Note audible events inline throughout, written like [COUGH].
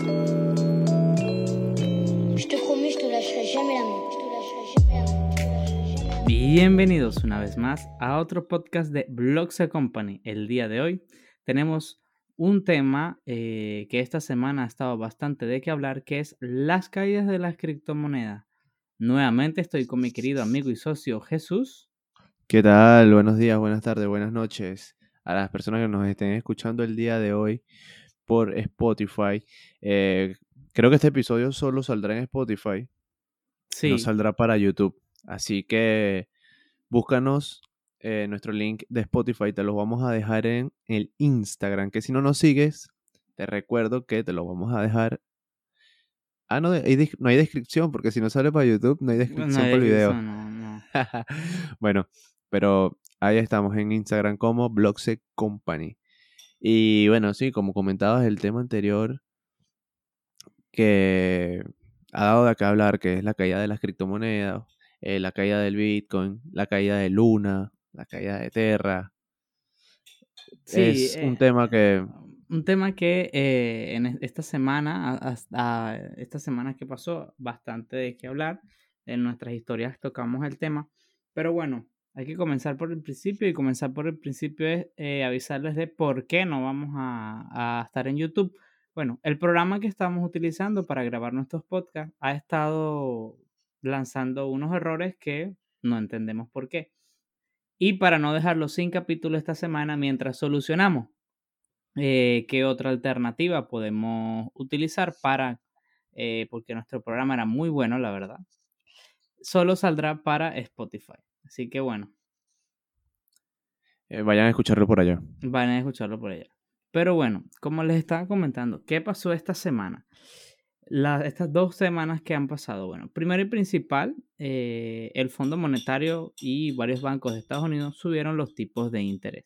Je te promets, je te lâcherai jamais la main. Je te lâcherai jamais la main. Bienvenidos una vez más a otro podcast de Blogs Company. El día de hoy tenemos un tema eh, que esta semana ha estado bastante de qué hablar, que es las caídas de las criptomonedas. Nuevamente estoy con mi querido amigo y socio Jesús. ¿Qué tal? Buenos días, buenas tardes, buenas noches a las personas que nos estén escuchando el día de hoy por Spotify. Eh, creo que este episodio solo saldrá en Spotify, Sí, no saldrá para YouTube. Así que búscanos eh, nuestro link de Spotify, te lo vamos a dejar en el Instagram, que si no nos sigues, te recuerdo que te lo vamos a dejar. Ah, no, hay no hay descripción, porque si no sale para YouTube, no hay no, descripción para el video. no, no. [LAUGHS] bueno, pero ahí estamos en Instagram como Blogsec Company. Y bueno, sí, como comentabas el tema anterior que ha dado de qué hablar, que es la caída de las criptomonedas, eh, la caída del Bitcoin, la caída de Luna, la caída de Terra. Sí, es un eh, tema que Un tema que eh, en es- esta semana, a- a- a- esta semana que pasó, bastante de qué hablar. En nuestras historias tocamos el tema. Pero bueno, hay que comenzar por el principio y comenzar por el principio es eh, avisarles de por qué no vamos a, estar en YouTube. Bueno, el programa que estamos utilizando para grabar nuestros podcasts ha estado lanzando unos errores que no entendemos por qué. Y para no dejarlo sin capítulo esta semana, mientras solucionamos eh, qué otra alternativa podemos utilizar para, eh, porque nuestro programa era muy bueno, la verdad, solo saldrá para Spotify. Así que bueno, eh, vayan a escucharlo por allá. van a escucharlo por allá. Pero bueno, como les estaba comentando, ¿qué pasó esta semana? La- estas dos semanas que han pasado, bueno, primero y principal, eh, el Fondo Monetario y varios bancos de Estados Unidos subieron los tipos de interés.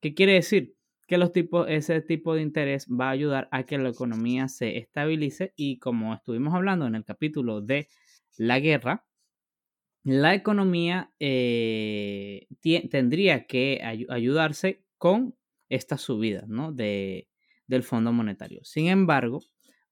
¿Qué quiere decir? Que los tipos, ese tipo de interés va a ayudar a que la economía se estabilice y como estuvimos hablando en el capítulo de la guerra, la economía eh, tendría que ayu- ayudarse con estas subidas ¿no? de, del Fondo Monetario. Sin embargo,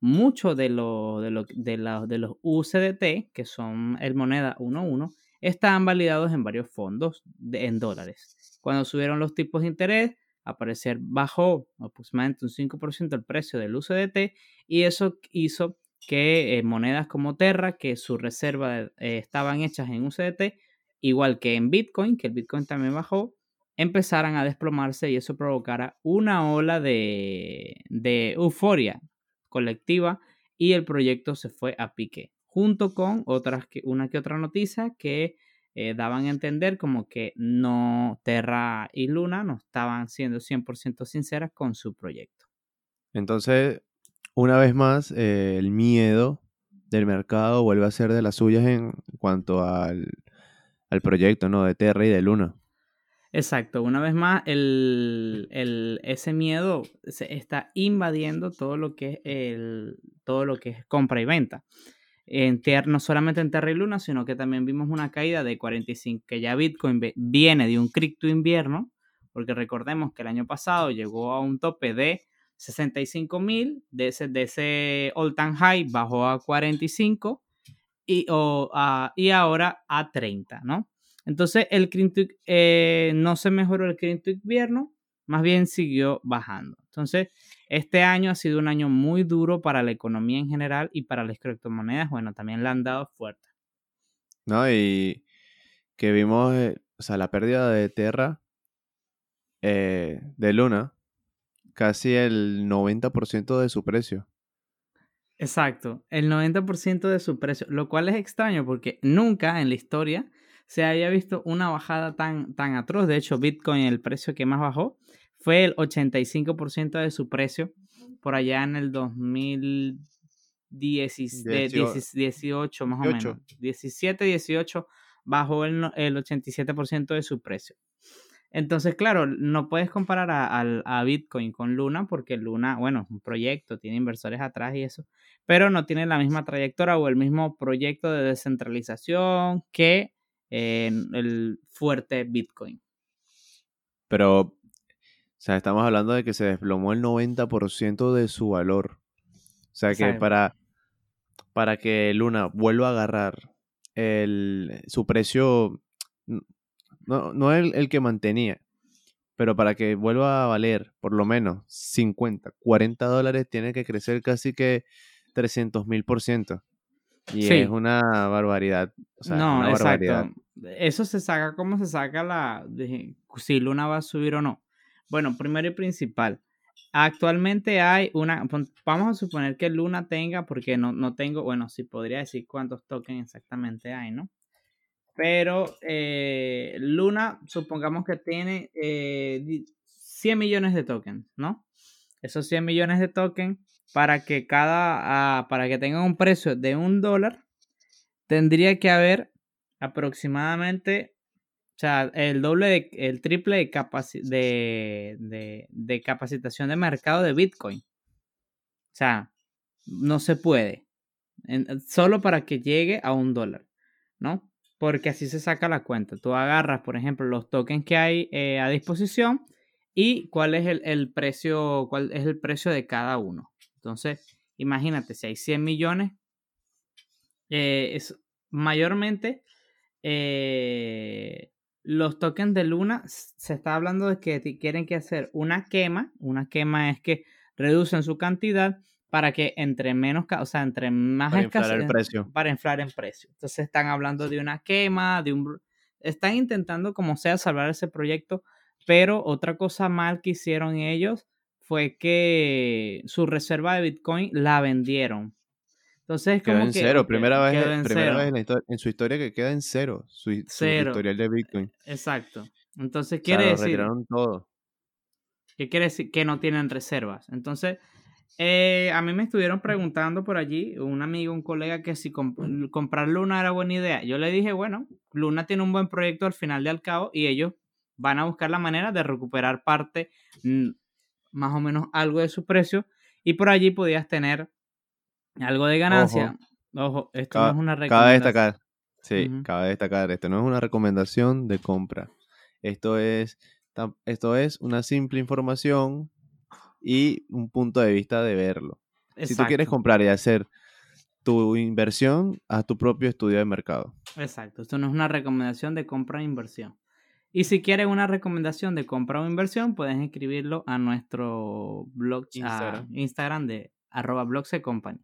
muchos de, de, de, los UCDT, que son el moneda 1.1, estaban validados en varios fondos en dólares. Cuando subieron los tipos de interés, aparecer bajó aproximadamente un 5% el precio del UCDT y eso hizo que eh, monedas como Terra, que su reserva eh, estaban hechas en UCDT, igual que en Bitcoin, que el Bitcoin también bajó, empezaran a desplomarse y eso provocara una ola de, de euforia colectiva y el proyecto se fue a pique, junto con otras que, una que otra noticia que eh, daban a entender como que no Terra y Luna no estaban siendo 100% sinceras con su proyecto. Entonces, una vez más, eh, el miedo del mercado vuelve a ser de las suyas en cuanto al, al proyecto, ¿no? De Terra y de Luna. Exacto, una vez más, el, el- ese miedo se está invadiendo todo lo que es el, todo lo que es compra y venta. En Ter- no solamente en Terra y Luna, sino que también vimos una caída de 45, que ya Bitcoin viene de un cripto invierno, porque recordemos que el año pasado llegó a un tope de 65 mil, de ese, de ese all time high bajó a 45 y, o, a- y ahora a 30, ¿no? Entonces el cripto eh, no se mejoró el cripto invierno, más bien siguió bajando. Entonces, este año ha sido un año muy duro para la economía en general y para las criptomonedas, bueno, también le han dado fuerte. ¿no? Y que vimos, eh, o sea, la pérdida de Terra, eh, de Luna, casi el 90% de su precio. Exacto, el 90% de su precio, lo cual es extraño porque nunca en la historia se haya visto una bajada tan, tan atroz. De hecho, Bitcoin, el precio que más bajó, fue el 85% de su precio por allá en el 2018, más o menos. 18. 17, 18, bajó el, el 87% de su precio. Entonces, claro, no puedes comparar a, a Bitcoin con Luna porque Luna, bueno, es un proyecto, tiene inversores atrás y eso, pero no tiene la misma trayectoria o el mismo proyecto de descentralización que eh, el fuerte Bitcoin. Pero, o sea, estamos hablando de que se desplomó el 90% de su valor. O sea que para, para que Luna vuelva a agarrar el, su precio, no, no el, el que mantenía, pero para que vuelva a valer por lo menos 50, 40 dólares, tiene que crecer casi que 300 mil por ciento. Y Sí. es una barbaridad. O sea, es no, una barbaridad. exacto. Eso se saca como se saca la de si Luna va a subir o no. Bueno, primero y principal. Actualmente hay una, vamos a suponer que Luna tenga, porque no, no tengo, bueno, sí podría decir cuántos tokens exactamente hay, ¿no? Pero eh, Luna, supongamos que tiene eh, di- 100 millones de tokens, ¿no? Esos 100 millones de tokens, para que cada, ah, para que tengan un precio de un dólar, tendría que haber aproximadamente, o sea, el doble, de- el triple de, capaci- de, de- de capacitación de mercado de Bitcoin. O sea, no se puede. Solo para que llegue a un dólar, ¿no? Porque así se saca la cuenta. Tú agarras, por ejemplo, los tokens que hay eh, a disposición y cuál es el, el precio, cuál es el precio de cada uno. Entonces, imagínate, si hay 100 millones, eh, es mayormente eh, los tokens de Luna se está hablando de que quieren que hacer una quema. Una quema es que reducen su cantidad para que entre menos, o sea, entre más Para inflar el escasez- precio. para inflar en precio. Entonces están hablando de una quema, de un están intentando como sea salvar ese proyecto, pero otra cosa mal que hicieron ellos fue que su reserva de Bitcoin la vendieron. Entonces Quedó como en que cero. primera vez, en primera cero. vez en, la histo- en su historia que queda en cero. Su, hi- su Cero. historial de Bitcoin. Exacto. Entonces O sea, quiere lo decir retiraron todo. ¿Qué quiere decir? Que no tienen reservas. Entonces, eh, a mí me estuvieron preguntando por allí, un amigo, un colega, que si comp- comprar Luna era buena idea. Yo le dije, bueno, Luna tiene un buen proyecto al final de al cabo y ellos van a buscar la manera de recuperar parte, mm, más o menos algo de su precio, y por allí podías tener algo de ganancia. Ojo, esto no es una Cabe recomendación. destacar. Sí, Ujú. cabe destacar. Esto no es una recomendación de compra. Esto es, esto es una simple información y un punto de vista de verlo. Si tú quieres comprar y hacer tu inversión, haz tu propio estudio de mercado. Exacto, esto no es una recomendación de compra o inversión. Y si quieren una recomendación de compra o inversión, pueden escribirlo a nuestro blog, Instagram. Instagram de arroba blogsecompany.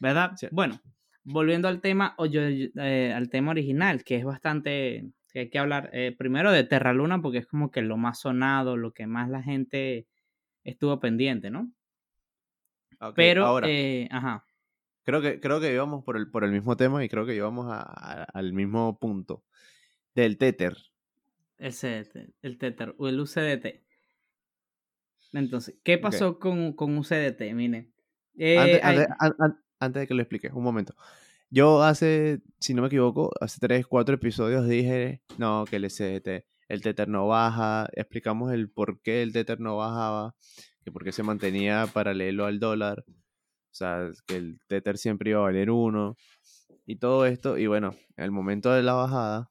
¿Verdad? Sí. Bueno, volviendo al tema, o yo- eh, al tema original, que es bastante, que hay que hablar eh, primero de Terra Luna, porque es como que lo más sonado, lo que más la gente estuvo pendiente, ¿no? Pero, ahora, eh, ajá, creo que, creo que íbamos por el, por el mismo tema y creo que íbamos a- a- al mismo punto. Del Tether. ese, el Tether, o el UCDT. Entonces, ¿qué pasó con, con UCDT? Miren. eh, antes, hay- antes- an- an- antes de que lo expliques, un momento. Yo hace, si no me equivoco, hace 3, 4 episodios dije, no, que el SDT, el Tether no baja, explicamos el por qué el Tether no bajaba, que por qué se mantenía paralelo al dólar, o sea, que el Tether siempre iba a valer uno, y todo esto, y bueno, en el momento de la bajada,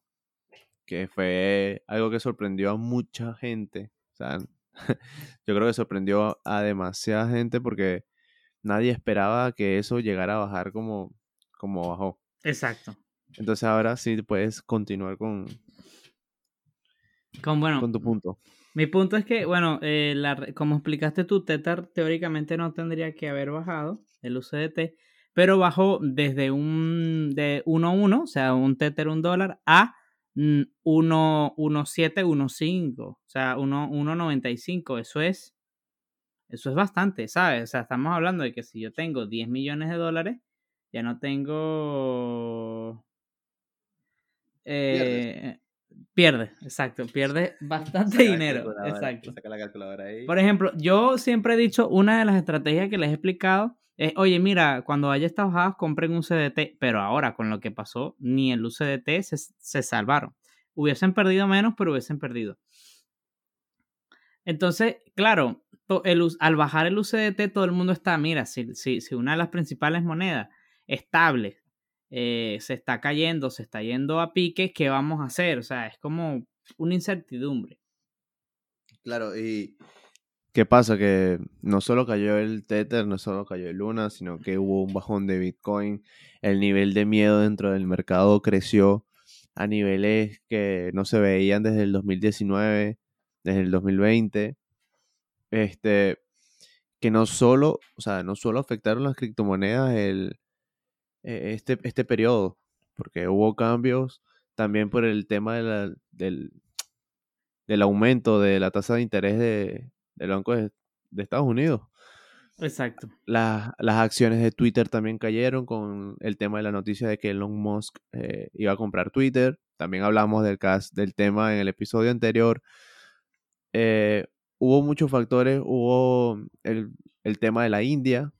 que fue algo que sorprendió a mucha gente, o sea, [LAUGHS] yo creo que sorprendió a demasiada gente porque nadie esperaba que eso llegara a bajar como, como bajó. Exacto. Entonces ahora sí puedes continuar con, Con, bueno, con tu punto. mi punto es que, bueno, eh, la como explicaste tú, Tether teóricamente no tendría que haber bajado el UCDT, pero bajó desde un de 1.1, o sea, un Tether un dólar, a mm, 1 1.7, 1.5, o sea, 1 1.95. Eso es, eso es bastante, ¿sabes? O sea, estamos hablando de que si yo tengo 10 millones de dólares, ya no tengo... Eh, pierde, exacto, pierde [LAUGHS] bastante dinero. Exacto. Saca la calculadora ahí. Por ejemplo, yo siempre he dicho, una de las estrategias que les he explicado es, oye, mira, cuando haya estas bajadas, compren un CDT, pero ahora con lo que pasó, ni el UCDT se, se salvaron. Hubiesen perdido menos, pero hubiesen perdido. Entonces, claro, to- el al bajar el UCDT, todo el mundo está, mira, si, si, si una de las principales monedas estables eh, se está cayendo, se está yendo a pique, ¿qué vamos a hacer? O sea, es como una incertidumbre. Claro, y ¿Qué pasa? Que no solo cayó el Tether, no solo cayó el Luna, sino que hubo un bajón de Bitcoin. El nivel de miedo dentro del mercado creció a niveles que no se veían desde el 2019, desde el 2020. Este, que no solo, o sea, no solo afectaron las criptomonedas el, e, este, este periodo, porque hubo cambios también por el tema del, del aumento de la tasa de interés de, del Banco de, Estados Unidos. Exacto. las acciones de Twitter también cayeron con el tema de la noticia de que Elon Musk eh, iba a comprar Twitter. También hablamos del, del tema en el episodio anterior. Eh, hubo muchos factores. Hubo el, tema de la India.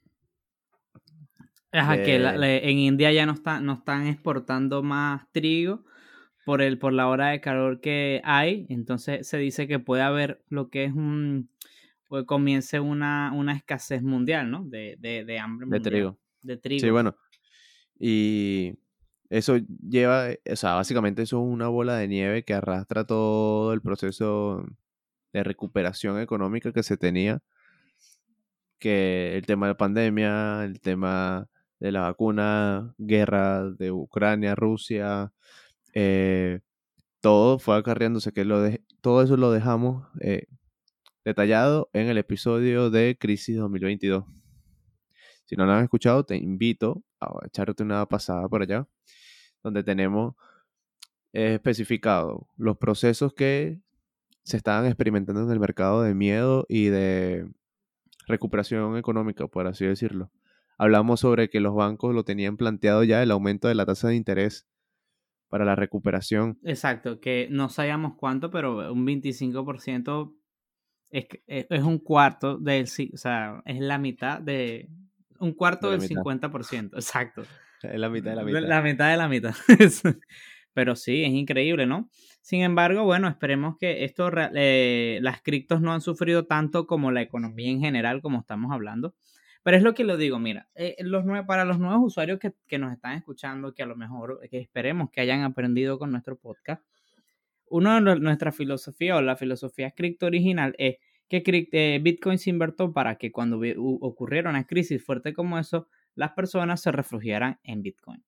Ajá, que en India ya no, está, no están exportando más trigo por, el, por la hora de calor que hay. Entonces se dice que puede haber lo que es un pues comience una, una escasez mundial, ¿no? De, de, de hambre mundial. De trigo. De trigo. Sí, bueno. Y eso lleva, o sea, básicamente eso es una bola de nieve que arrastra todo el proceso de recuperación económica que se tenía. Que el tema de pandemia, el tema de la vacuna, guerra de Ucrania, Rusia, eh, todo fue acarreándose, que lo de, todo eso lo dejamos eh, detallado en el episodio de Crisis 2022. Si no lo han escuchado, te invito a echarte una pasada por allá, donde tenemos especificado los procesos que se estaban experimentando en el mercado de miedo y de recuperación económica, por así decirlo. Hablamos sobre que los bancos lo tenían planteado ya el aumento de la tasa de interés para la recuperación. Exacto, que no sabíamos cuánto, pero un 25% es, e, es un cuarto del, o sea, es la mitad de, un cuarto del 50%, exacto. [LAUGHS] Es la mitad de la mitad. La mitad de la mitad. [LAUGHS] Pero sí, es increíble, ¿no? Sin embargo, bueno, esperemos que esto, eh, las criptos no han sufrido tanto como la economía en general, como estamos hablando. Pero es lo que lo digo, mira, eh, para los nuevos usuarios que, nos están escuchando, que a lo mejor, esperemos que hayan aprendido con nuestro podcast, uno de nuestra filosofía o la filosofía cripto original es que eh, Bitcoin se invertó para que cuando ocurriera una crisis fuerte como eso, las personas se refugiaran en Bitcoin.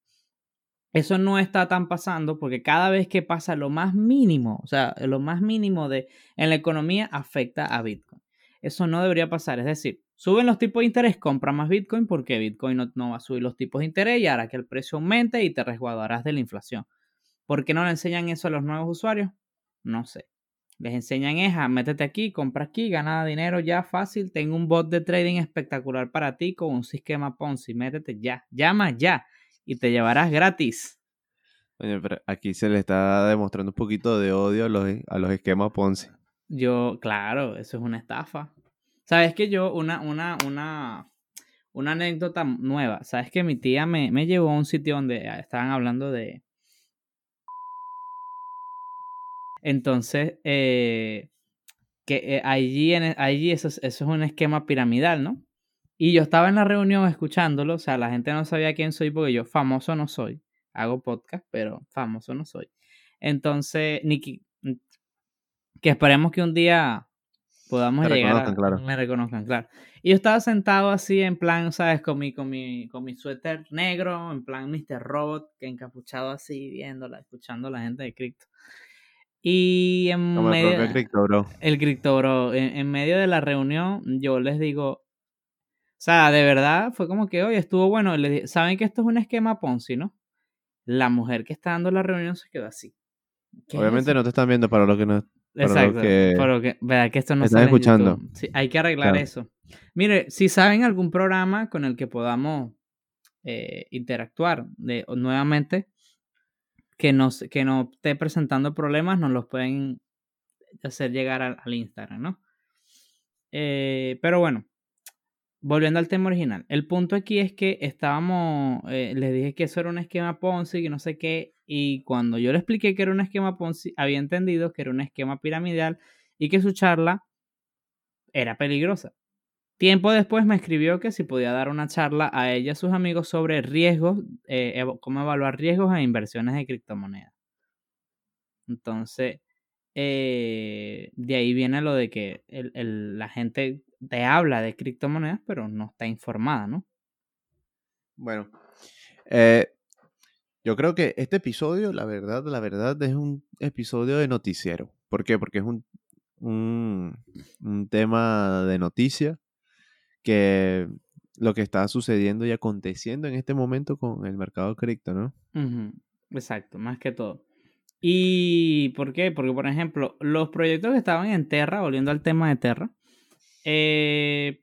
Eso no está tan pasando porque cada vez que pasa lo más mínimo, o sea, lo más mínimo de en la economía afecta a Bitcoin. Eso no debería pasar, es decir, suben los tipos de interés, compra más Bitcoin porque Bitcoin no, no va a subir los tipos de interés y hará que el precio aumente y te resguardarás de la inflación. ¿Por qué no le enseñan eso a los nuevos usuarios? No sé. Les enseñan es a métete aquí, compra aquí, gana dinero ya fácil. Tengo un bot de trading espectacular para ti con un sistema Ponzi. Métete ya, llama ya y te llevarás gratis. Oye, pero aquí se le está demostrando un poquito de odio a los, a los esquemas Ponzi. Yo, claro, eso es una estafa. Sabes que yo, una, una, una, una anécdota nueva. Sabes que mi tía me, me llevó a un sitio donde estaban hablando de, Entonces, eh, que eh, allí, en, allí eso, eso, es un esquema piramidal, ¿no? Y yo estaba en la reunión escuchándolo, o sea, la gente no sabía quién soy porque yo famoso no soy. Hago podcast, pero famoso no soy. Entonces, Nicky, que esperemos que un día podamos llegar a, me reconozcan, claro. Y yo estaba sentado así en plan, ¿sabes? Con mi, con mi, con mi suéter negro, en plan Mr. Robot, que encapuchado así, viéndola, escuchando a la gente de Crypto. Y en medio. El cripto, bro. El cripto, bro. En, medio de la reunión, yo les digo. O sea, de verdad, fue como que, oye, estuvo bueno. Saben que esto es un esquema Ponzi, ¿no? La mujer que está dando la reunión se quedó así. Obviamente no te están viendo para lo que no. Exacto. que, pero que, verdad que esto no están escuchando. Sí, hay que arreglar eso. Mire, si saben algún programa con el que podamos eh, interactuar de, nuevamente, que no, que no esté presentando problemas, nos los pueden hacer llegar al, Instagram, ¿no? Eh, pero bueno, volviendo al tema original, el punto aquí es que estábamos, eh, les dije que eso era un esquema Ponzi, que no sé qué, y cuando yo le expliqué que era un esquema Ponzi, había entendido que era un esquema piramidal y que su charla era peligrosa. Tiempo después me escribió que si podía dar una charla a ella y a sus amigos sobre riesgos, eh, cómo evaluar riesgos e inversiones de criptomonedas. Entonces, eh, de ahí viene lo de que el- el- la gente te habla de criptomonedas, pero no está informada, ¿no? Bueno, eh, yo creo que este episodio, la verdad, la verdad, es un episodio de noticiero. ¿Por qué? Porque es un, un, tema de noticia que lo que está sucediendo y aconteciendo en este momento con el mercado cripto, ¿no? Ujú, Exacto, más que todo. ¿Y por qué? Porque, por ejemplo, los proyectos que estaban en Terra, volviendo al tema de Terra, eh,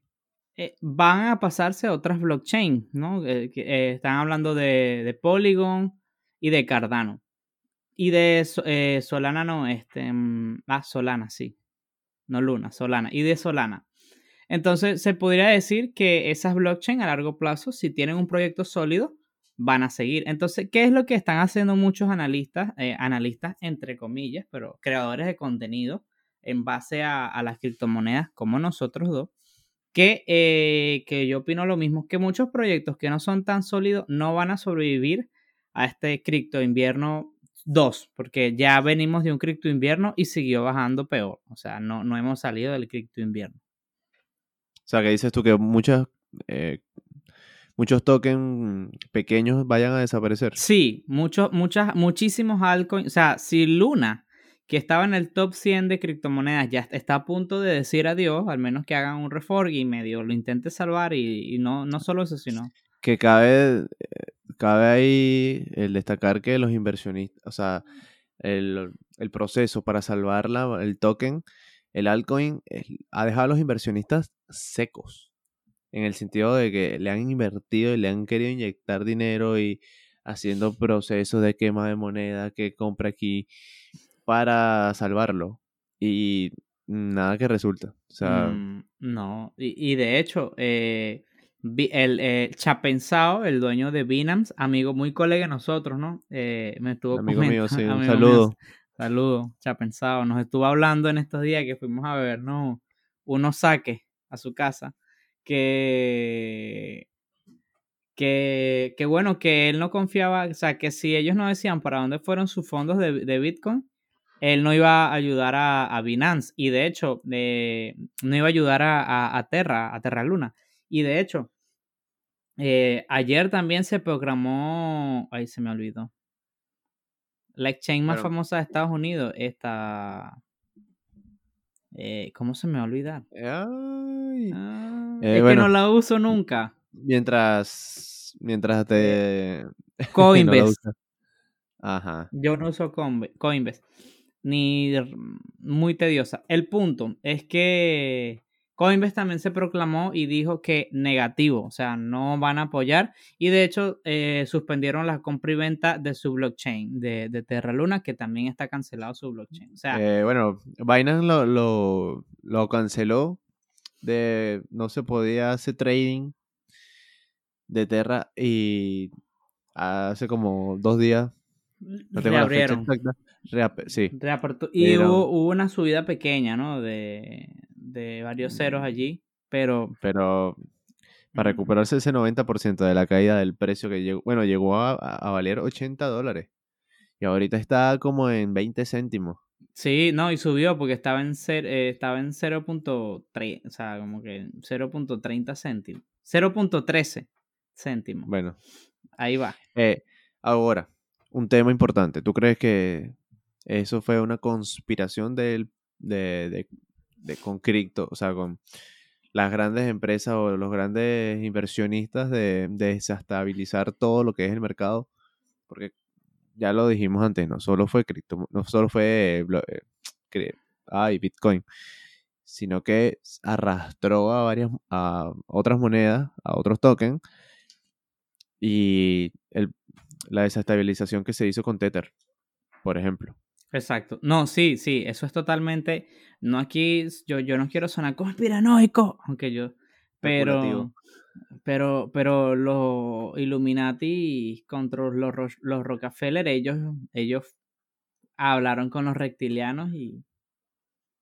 eh, van a pasarse a otras blockchain, ¿no? Eh, eh, están hablando de, Polygon y de Cardano. Y de So- Solana no, este, mm, ah, Solana, sí. No Luna, Solana. Y de Solana. Entonces, se podría decir que esas blockchain a largo plazo, si tienen un proyecto sólido, van a seguir. Entonces, ¿qué es lo que están haciendo muchos analistas, analistas entre comillas, pero creadores de contenido en base a, a las criptomonedas como nosotros dos? Que, eh, que yo opino lo mismo, que muchos proyectos que no son tan sólidos no van a sobrevivir a este cripto invierno 2, porque ya venimos de un cripto invierno y siguió bajando peor. O sea, no, no hemos salido del cripto invierno. O sea, que dices tú que muchas, eh, muchos tokens pequeños vayan a desaparecer. Sí, muchos, muchas, muchísimos altcoins. O sea, si Luna, que estaba en el top 100 de criptomonedas, ya está a punto de decir adiós, al menos que hagan un refork y medio lo intente salvar, y, y no, no solo eso, sino. Que cabe, eh, cabe ahí el destacar que los inversionistas, o sea, el, el proceso para salvar la- el token, el altcoin, ha dejado a los inversionistas secos. En el sentido de que le han invertido y le han querido inyectar dinero y haciendo procesos de quema de moneda, que compra aquí, para salvarlo. Y nada que resulta. O sea, Mm, no, y, y de hecho, eh, el eh, Chapensao, el dueño de Binance, amigo muy colega de nosotros, ¿no? Eh, me estuvo amigo mío, [LAUGHS] sí, un mío, saludo. Saludos, Chapensao. Nos estuvo hablando en estos días que fuimos a ver, ¿no? Unos saques a su casa. Que. Que, que bueno, que él no confiaba, o sea, que si ellos no decían para dónde fueron sus fondos de, de Bitcoin, él no iba a ayudar a, a Binance. Y de hecho, eh, no iba a ayudar a, a- a Terra, a Terra Luna. Y de hecho, eh, ayer también se programó. Ahí se me olvidó. La exchange más Bueno. famosa de Estados Unidos, esta. eh, ¿Cómo se me va a olvidar? ay, Ah, es bueno. que no la uso nunca. mientras, mientras te... [LAUGHS] Coinbase. Ajá. Yo no uso Coinbase. Ni muy tediosa. El punto es que Coinbase también se proclamó y dijo que negativo, o sea, no van a apoyar. Y de hecho, eh, suspendieron la compra y venta de su blockchain, de, de Terra Luna, que también está cancelado su blockchain. O sea, Eh, bueno, Binance lo, lo, lo canceló. De, no se podía hacer trading de Terra y hace como dos días, no tengo la fecha reabrieron. exacta. Sí, Reapertu- y Pero- hubo, hubo una subida pequeña, ¿no? De, de varios ceros allí, pero pero para recuperarse ese 90% de la caída del precio que llegó, bueno, llegó a, a valer 80 dólares y ahorita está como en 20 céntimos. Sí, no, y subió porque estaba en, cer- eh, estaba en 0.3, o sea, como que 0.30 céntimos. 0.13 céntimos. Bueno, Ahí va. Eh, ahora, un tema importante. ¿Tú crees que eso fue una conspiración del, de, de, de- con cripto, o sea, con las grandes empresas o los grandes inversionistas de, de desestabilizar todo lo que es el mercado? Porque ya lo dijimos antes, no solo fue cripto, no solo fue eh, ay, Bitcoin, sino que arrastró a varias a otras monedas, a otros tokens y el, la desestabilización que se hizo con Tether, por ejemplo. Exacto. No, sí, sí, eso es totalmente. No aquí, yo, yo no quiero sonar conspiranoico, aunque yo. Pero. Pero, pero los Illuminati contra los, los Rockefeller, ellos, ellos hablaron con los reptilianos y,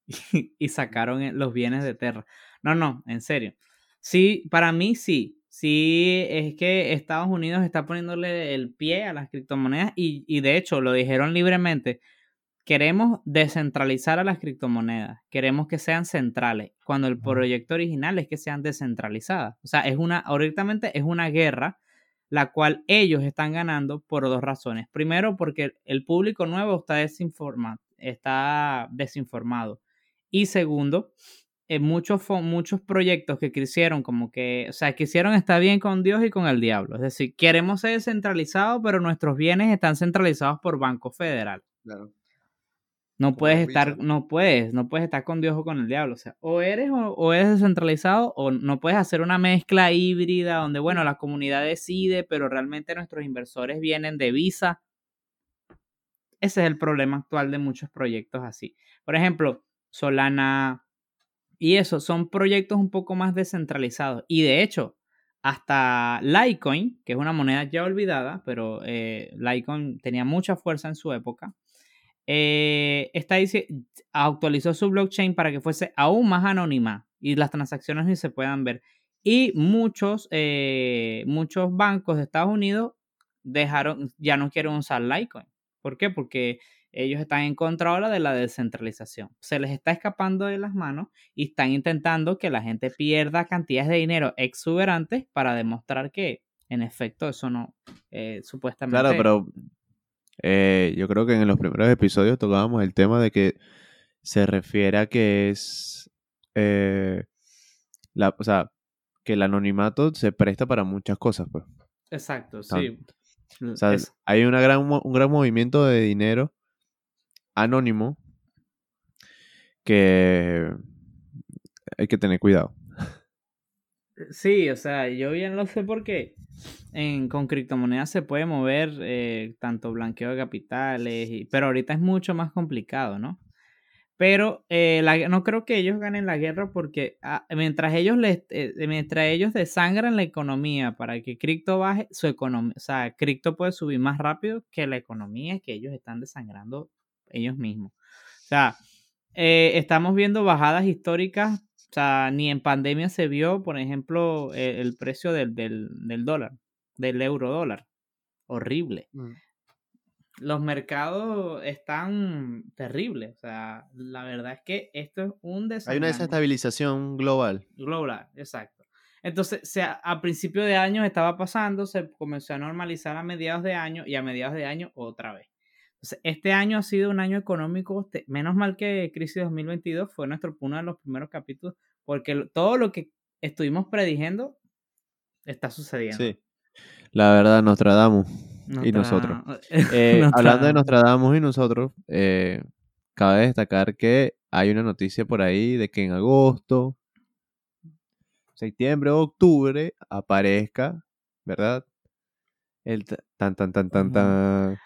[LAUGHS] y sacaron e- los bienes de Terra. No, no, en serio. Sí, para mí sí. Sí, es que Estados Unidos está poniéndole el pie a las criptomonedas y, y de hecho lo dijeron libremente. Queremos descentralizar a las criptomonedas, queremos que sean centrales, cuando el proyecto original es que sean descentralizadas. O sea, es una, ahorita es una guerra la cual ellos están ganando por dos razones. Primero, porque el público nuevo está, desinformado, está desinformado. Y segundo, en muchos, muchos proyectos que quisieron como que, o sea, quisieron estar bien con Dios y con el diablo. Es decir, queremos ser descentralizados, pero nuestros bienes están centralizados por Banco Federal. Claro. No puedes estar, no puedes, no puedes estar con Dios o con el diablo. O sea, o eres o, eres descentralizado o no puedes hacer una mezcla híbrida donde, bueno, la comunidad decide, pero realmente nuestros inversores vienen de Visa. Ese es el problema actual de muchos proyectos así. Por ejemplo, Solana y eso son proyectos un poco más descentralizados. Y de hecho, hasta Litecoin, que es una moneda ya olvidada, pero eh, Litecoin tenía mucha fuerza en su época eh, está actualizó su blockchain para que fuese aún más anónima y las transacciones ni se puedan ver. Y muchos, eh, muchos bancos de Estados Unidos dejaron, ya no quieren usar Litecoin. ¿Por qué? Porque ellos están en contra ahora de la descentralización. Se les está escapando de las manos y están intentando que la gente pierda cantidades de dinero exuberantes para demostrar que, en efecto, eso no, eh, supuestamente. Claro, pero eh, yo creo que en los primeros episodios tocábamos el tema de que se refiere a que es. Eh, la, o sea, que el anonimato se presta para muchas cosas, pues. Exacto, sí. O sea, hay una gran, un gran movimiento de dinero anónimo que hay que tener cuidado. Sí, o sea, yo bien lo sé porque en, con criptomonedas se puede mover eh, tanto blanqueo de capitales, pero ahorita es mucho más complicado, ¿no? Pero eh, no creo que ellos ganen la guerra porque ah, mientras ellos les, eh, mientras ellos desangran la economía para que cripto baje, su economía, o sea, cripto puede subir más rápido que la economía que ellos están desangrando ellos mismos. O sea, estamos viendo bajadas históricas o sea, ni en pandemia se vio, por ejemplo, e, el, precio del, dólar, del euro dólar. Horrible. Mm. Los mercados están terribles. O sea, la verdad es que esto es un desastre. Hay una desestabilización global. Global, exacto. Entonces, sea, a principio de año estaba pasando, se comenzó a normalizar a mediados de año y a mediados de año otra vez. Entonces, este año ha sido un año económico, menos mal que Crisis 2022 fue nuestro, uno de los primeros capítulos, porque todo lo que estuvimos prediciendo está sucediendo. Sí, la verdad, Nostradamus y nosotros. [LAUGHS] Eh, hablando de Nostradamus y nosotros, eh, cabe destacar que hay una noticia por ahí de que en agosto, septiembre o octubre aparezca, ¿verdad? El tan tan tan tan tan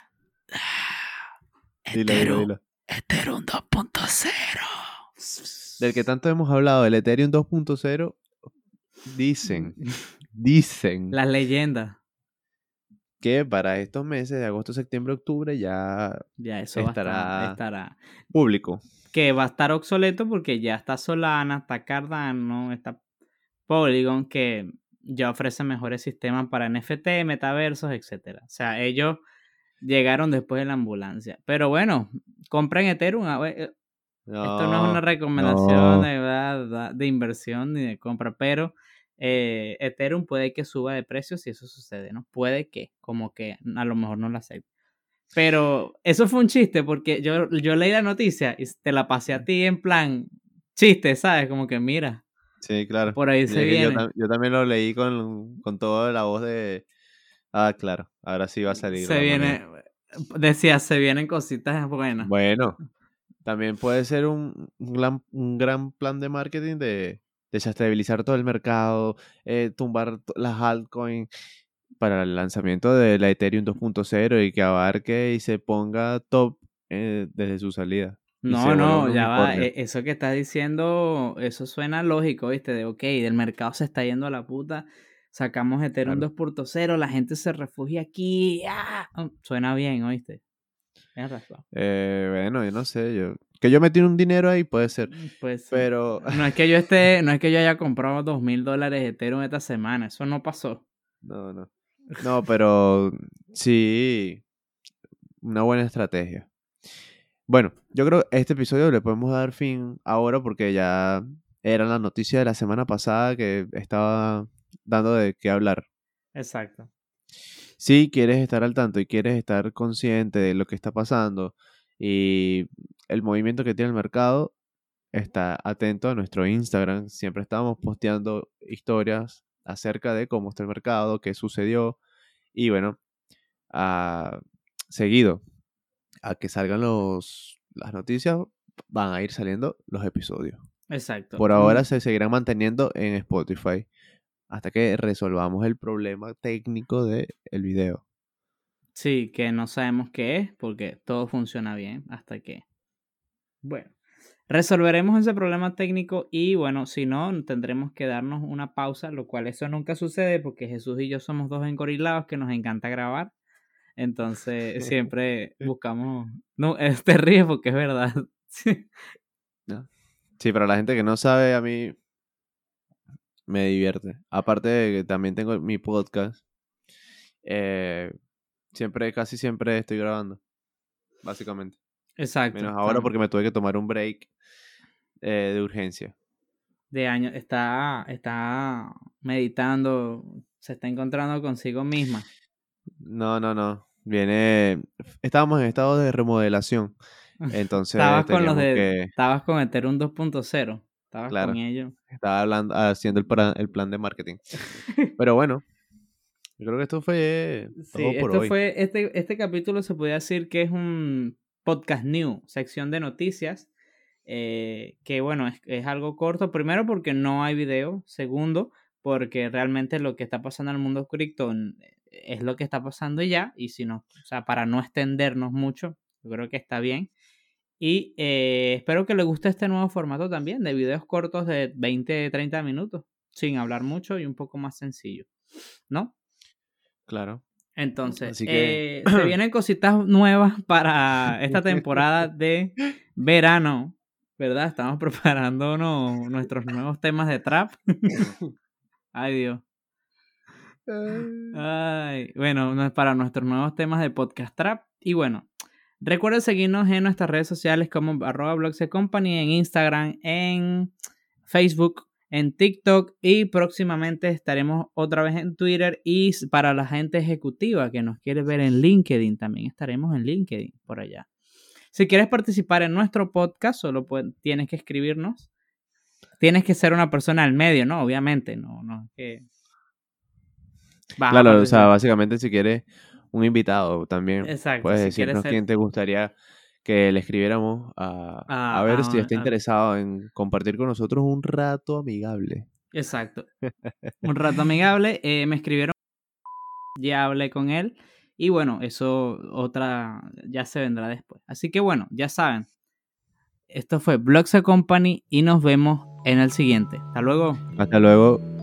Ethereum, Ethereum 2.0. Del que tanto hemos hablado, el Ethereum 2.0, dicen, [LAUGHS] dicen. Las leyendas. Que para estos meses de agosto, septiembre, octubre ya, ya eso estará, estará público. Que va a estar obsoleto porque ya está Solana, está Cardano, está Polygon, que ya ofrece mejores sistemas para NFT, metaversos, etc. O sea, ellos llegaron después de la ambulancia. Pero bueno, compren Ethereum. Eh, esto no es una recomendación de, de, inversión ni de compra, pero eh, Ethereum puede que suba de precio si eso sucede, ¿no? Puede que, como que a lo mejor no la sé. Pero eso fue un chiste porque yo, yo leí la noticia y te la pasé a ti en plan chiste, ¿sabes? Como que mira. Sí, claro. Por ahí se viene. Yo, también lo leí con, con toda la voz de, Ah, claro, ahora sí va a salir. Se viene, decía, se vienen cositas buenas. Bueno, también puede ser un, un, gran, plan de marketing de desestabilizar todo el mercado, eh, tumbar las altcoins para el lanzamiento de la Ethereum 2.0 y que abarque y se ponga top eh, desde su salida. No, no, ya va. Eso que estás diciendo, eso suena lógico, ¿viste? De, ok, del mercado se está yendo a la puta Sacamos Ethereum 2.0, la gente se refugia aquí. ¡ah! Oh, suena bien, ¿oíste? Tienes razón. Eh, bueno, yo no sé, yo que yo metí un dinero ahí puede ser. Pues pero no es que yo esté, [LAUGHS] no es que yo haya comprado dos mil dólares de Ethereum esta semana, eso no pasó. No, no. No, pero sí, una buena estrategia. Bueno, yo creo que este episodio le podemos dar fin ahora porque ya era la noticia de la semana pasada que estaba dando de qué hablar. Exacto. Si quieres estar al tanto y quieres estar consciente de lo que está pasando y el movimiento que tiene el mercado, está atento a nuestro Instagram. Siempre estamos posteando historias acerca de cómo está el mercado, qué sucedió y bueno, a, seguido a que salgan los, las noticias, van a ir saliendo los episodios. Exacto. Por ahora se seguirán manteniendo en Spotify hasta que resolvamos el problema técnico del el video. Sí, que no sabemos qué es porque todo funciona bien hasta que... Bueno, resolveremos ese problema técnico y bueno, si no, tendremos que darnos una pausa, lo cual eso nunca sucede porque Jesús y yo somos dos encorilados que nos encanta grabar. Entonces [LAUGHS] siempre buscamos... No, [LAUGHS] te ríes porque es verdad. [LAUGHS] Sí, para la gente que no sabe, a mí me divierte. Aparte de que también tengo mi podcast, eh, siempre, casi siempre estoy grabando, básicamente. Exacto. Menos ahora porque me tuve que tomar un break eh, de urgencia. De año, está, está meditando, se está encontrando consigo misma. No, no, no. Viene. Estábamos en estado de remodelación. [LAUGHS] Entonces. estabas con los de. que- Estabas con Ethereum 2.0. Estabas Claro. con ellos. Estaba hablando, haciendo el, pra- el plan de marketing. Pero bueno, yo creo que esto fue Sí, todo por esto hoy. fue. Este, este capítulo se podría decir que es un podcast new, sección de noticias. eh, que bueno, es, es algo corto. Primero, porque no hay video. Segundo, porque realmente lo que está pasando en el mundo cripto es lo que está pasando ya. Y si no, o sea, para no extendernos mucho, yo creo que está bien. Y eh, espero que les guste este nuevo formato también, de videos cortos de 20, 30 minutos, sin hablar mucho y un poco más sencillo, ¿no? Claro. Entonces, que- eh, se [CLEARS THROAT] vienen cositas nuevas para esta temporada [LAUGHS] de verano, ¿verdad? Estamos [LAUGHS] preparándonos nuestros nuevos temas de trap. [LAUGHS] Ay, Dios. Ay, bueno, para nuestros nuevos temas de podcast trap. Y bueno, recuerden seguirnos en nuestras redes sociales como arroba blogs de company, en Instagram, en Facebook, en TikTok y próximamente estaremos otra vez en Twitter y para la gente ejecutiva que nos quiere ver en LinkedIn, también estaremos en LinkedIn por allá. Si quieres participar en nuestro podcast, solo tienes que escribirnos. Tienes que ser una persona al medio, ¿no? Obviamente, no, no es que... Claro, o sea, básicamente si quieres un invitado también, Exacto, puedes si decirnos ser- quién te gustaría que le escribiéramos a, A- a ver si está a- interesado en compartir con nosotros un rato amigable. Exacto. [LAUGHS] Un rato amigable. eh, me escribieron. Ya hablé con él. Y bueno, eso otra ya se vendrá después. Así que bueno, ya saben. Esto fue Blogs a Company y nos vemos en el siguiente. Hasta luego. Hasta luego.